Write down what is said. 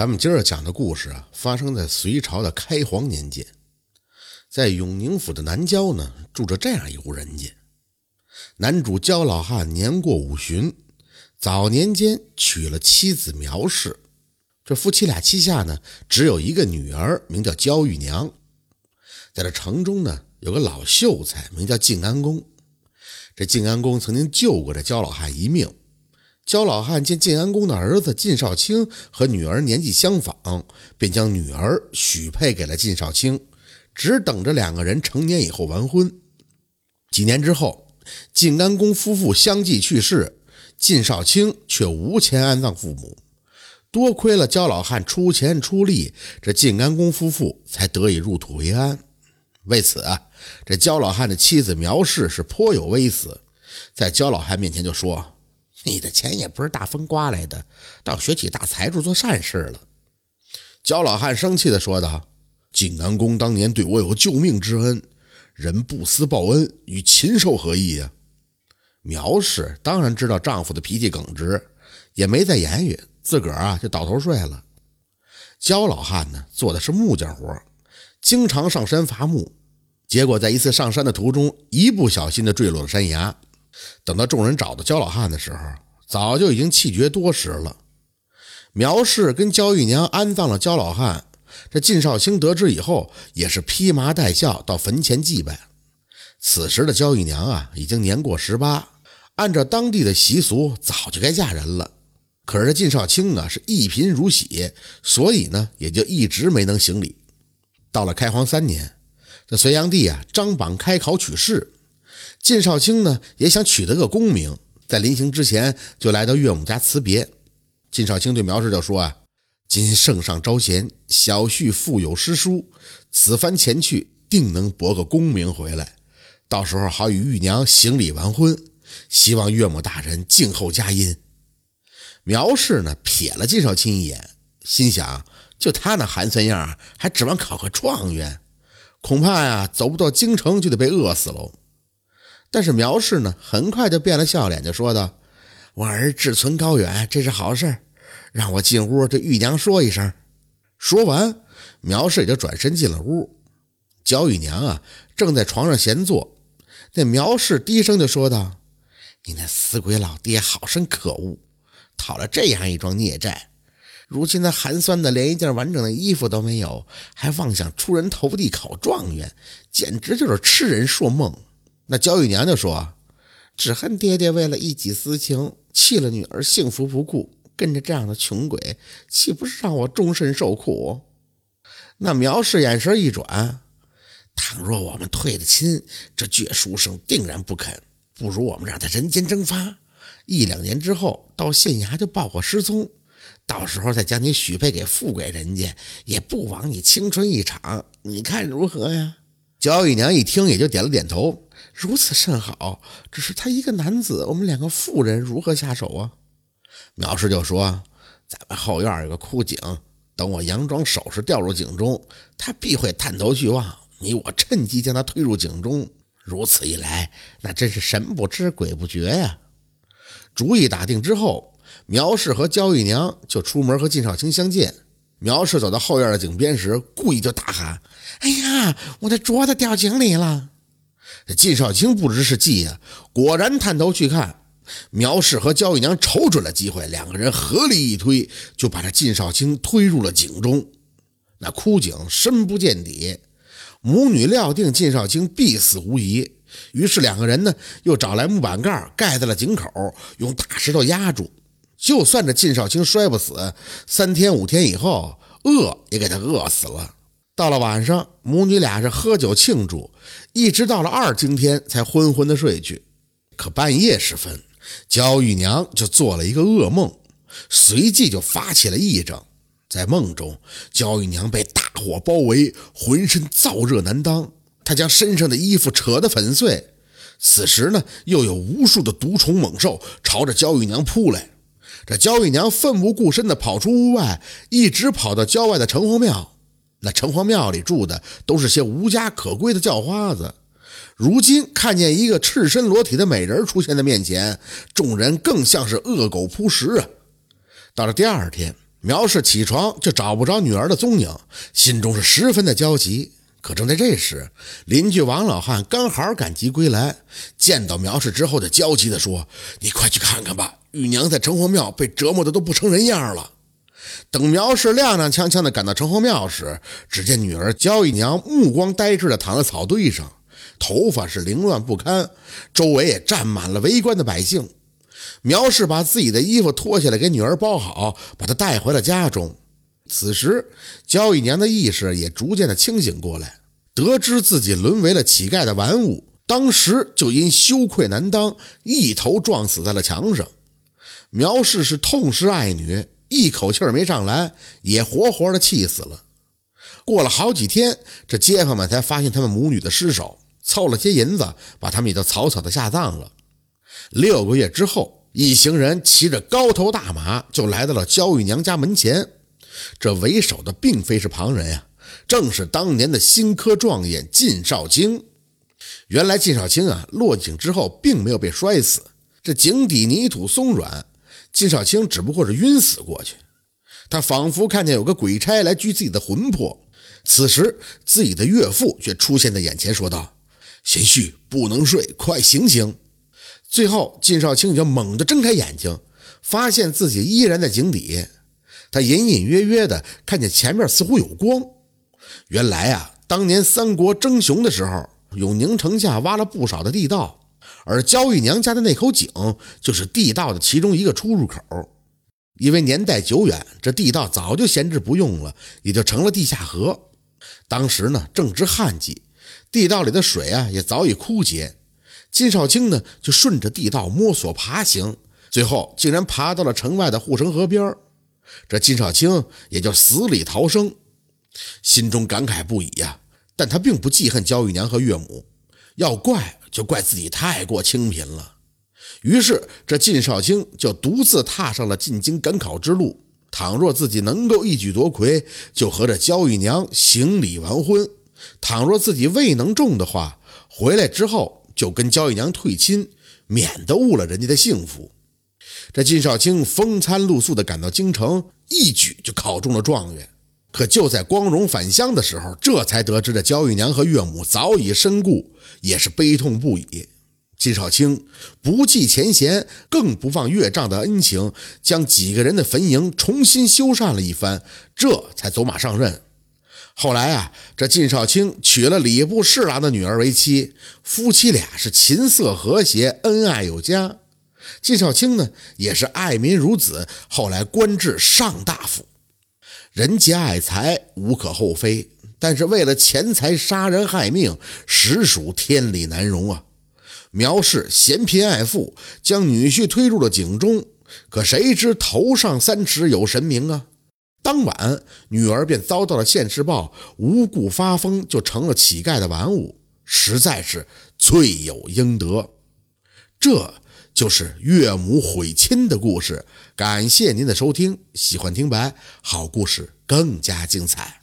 咱们今儿讲的故事啊，发生在隋朝的开皇年间，在永宁府的南郊呢，住着这样一户人家。男主焦老汉年过五旬，早年间娶了妻子苗氏。这夫妻俩膝下呢，只有一个女儿，名叫焦玉娘。在这城中呢，有个老秀才，名叫晋安公。这晋安公曾经救过这焦老汉一命。焦老汉见晋安公的儿子晋少卿和女儿年纪相仿，便将女儿许配给了晋少卿，只等着两个人成年以后完婚。几年之后，晋安公夫妇相继去世，晋少卿却无钱安葬父母。多亏了焦老汉出钱出力，这晋安公夫妇才得以入土为安。为此啊，这焦老汉的妻子苗氏是颇有微词，在焦老汉面前就说。你的钱也不是大风刮来的，倒学起大财主做善事了。焦老汉生气地说道：“晋安公当年对我有救命之恩，人不思报恩，与禽兽何异呀？”苗氏当然知道丈夫的脾气耿直，也没再言语，自个儿啊就倒头睡了。焦老汉呢，做的是木匠活，经常上山伐木，结果在一次上山的途中，一不小心的坠落了山崖。等到众人找到焦老汉的时候，早就已经气绝多时了。苗氏跟焦玉娘安葬了焦老汉，这靳少卿得知以后，也是披麻戴孝到坟前祭拜。此时的焦玉娘啊，已经年过十八，按照当地的习俗，早就该嫁人了。可是这靳少卿啊，是一贫如洗，所以呢，也就一直没能行礼。到了开皇三年，这隋炀帝啊，张榜开考取士。靳少卿呢也想取得个功名，在临行之前就来到岳母家辞别。靳少卿对苗氏就说：“啊，今圣上招贤，小婿腹有诗书，此番前去定能博个功名回来，到时候好与玉娘行礼完婚。希望岳母大人静候佳音。”苗氏呢瞥了靳少卿一眼，心想：就他那寒酸样，还指望考个状元，恐怕呀走不到京城就得被饿死喽。但是苗氏呢，很快就变了笑脸，就说道：“我儿志存高远，这是好事让我进屋对玉娘说一声。”说完，苗氏也就转身进了屋。焦玉娘啊，正在床上闲坐。那苗氏低声就说道：“你那死鬼老爹好生可恶，讨了这样一桩孽债，如今他寒酸的连一件完整的衣服都没有，还妄想出人头地考状元，简直就是痴人说梦。”那焦玉娘就说：“只恨爹爹为了一己私情，弃了女儿幸福不顾，跟着这样的穷鬼，岂不是让我终身受苦？”那苗氏眼神一转：“倘若我们退了亲，这倔书生定然不肯。不如我们让他人间蒸发，一两年之后到县衙就报个失踪，到时候再将你许配给富贵人家，也不枉你青春一场。你看如何呀？”焦玉娘一听，也就点了点头。如此甚好，只是他一个男子，我们两个妇人如何下手啊？苗氏就说：“咱们后院有个枯井，等我佯装首饰掉入井中，他必会探头去望，你我趁机将他推入井中。如此一来，那真是神不知鬼不觉呀！”主意打定之后，苗氏和焦玉娘就出门和靳少卿相见。苗氏走到后院的井边时，故意就大喊：“哎呀，我的镯子掉井里了！”这靳少卿不知是计呀，果然探头去看。苗氏和焦玉娘瞅准了机会，两个人合力一推，就把这靳少卿推入了井中。那枯井深不见底，母女料定靳少卿必死无疑，于是两个人呢又找来木板盖盖在了井口，用大石头压住。就算这靳少卿摔不死，三天五天以后，饿也给他饿死了。到了晚上，母女俩是喝酒庆祝，一直到了二更天才昏昏的睡去。可半夜时分，焦玉娘就做了一个噩梦，随即就发起了癔症。在梦中，焦玉娘被大火包围，浑身燥热难当，她将身上的衣服扯得粉碎。此时呢，又有无数的毒虫猛兽朝着焦玉娘扑来。这焦玉娘奋不顾身地跑出屋外，一直跑到郊外的城隍庙。那城隍庙里住的都是些无家可归的叫花子，如今看见一个赤身裸体的美人出现在面前，众人更像是恶狗扑食啊！到了第二天，苗氏起床就找不着女儿的踪影，心中是十分的焦急。可正在这时，邻居王老汉刚好赶集归来，见到苗氏之后，就焦急地说：“你快去看看吧，玉娘在城隍庙被折磨的都不成人样了。”等苗氏踉踉跄跄地赶到城隍庙时，只见女儿焦姨娘目光呆滞地躺在草堆上，头发是凌乱不堪，周围也站满了围观的百姓。苗氏把自己的衣服脱下来给女儿包好，把她带回了家中。此时，焦姨娘的意识也逐渐的清醒过来，得知自己沦为了乞丐的玩物，当时就因羞愧难当，一头撞死在了墙上。苗氏是痛失爱女，一口气没上来，也活活的气死了。过了好几天，这街坊们才发现他们母女的尸首，凑了些银子，把他们也都草草的下葬了。六个月之后，一行人骑着高头大马就来到了焦姨娘家门前。这为首的并非是旁人呀，正是当年的新科状元靳少卿。原来靳少卿啊，落井之后并没有被摔死，这井底泥土松软，靳少卿只不过是晕死过去。他仿佛看见有个鬼差来拘自己的魂魄，此时自己的岳父却出现在眼前，说道：“贤婿不能睡，快醒醒！”最后，靳少卿就猛地睁开眼睛，发现自己依然在井底。他隐隐约约地看见前面似乎有光，原来啊，当年三国争雄的时候，永宁城下挖了不少的地道，而焦玉娘家的那口井就是地道的其中一个出入口。因为年代久远，这地道早就闲置不用了，也就成了地下河。当时呢，正值旱季，地道里的水啊也早已枯竭。金少卿呢，就顺着地道摸索爬行，最后竟然爬到了城外的护城河边这金少卿也就死里逃生，心中感慨不已呀。但他并不记恨焦玉娘和岳母，要怪就怪自己太过清贫了。于是这金少卿就独自踏上了进京赶考之路。倘若自己能够一举夺魁，就和这焦玉娘行礼完婚；倘若自己未能中的话，回来之后就跟焦玉娘退亲，免得误了人家的幸福。这金少卿风餐露宿地赶到京城，一举就考中了状元。可就在光荣返乡的时候，这才得知这焦玉娘和岳母早已身故，也是悲痛不已。金少卿不计前嫌，更不忘岳丈的恩情，将几个人的坟茔重新修缮了一番，这才走马上任。后来啊，这金少卿娶了礼部侍郎的女儿为妻，夫妻俩是琴瑟和谐，恩爱有加。纪少卿呢，也是爱民如子，后来官至上大夫。人皆爱财，无可厚非，但是为了钱财杀人害命，实属天理难容啊！苗氏嫌贫爱富，将女婿推入了井中，可谁知头上三尺有神明啊！当晚，女儿便遭到了现世报，无故发疯，就成了乞丐的玩物，实在是罪有应得。这。就是岳母毁亲的故事。感谢您的收听，喜欢听白好故事更加精彩。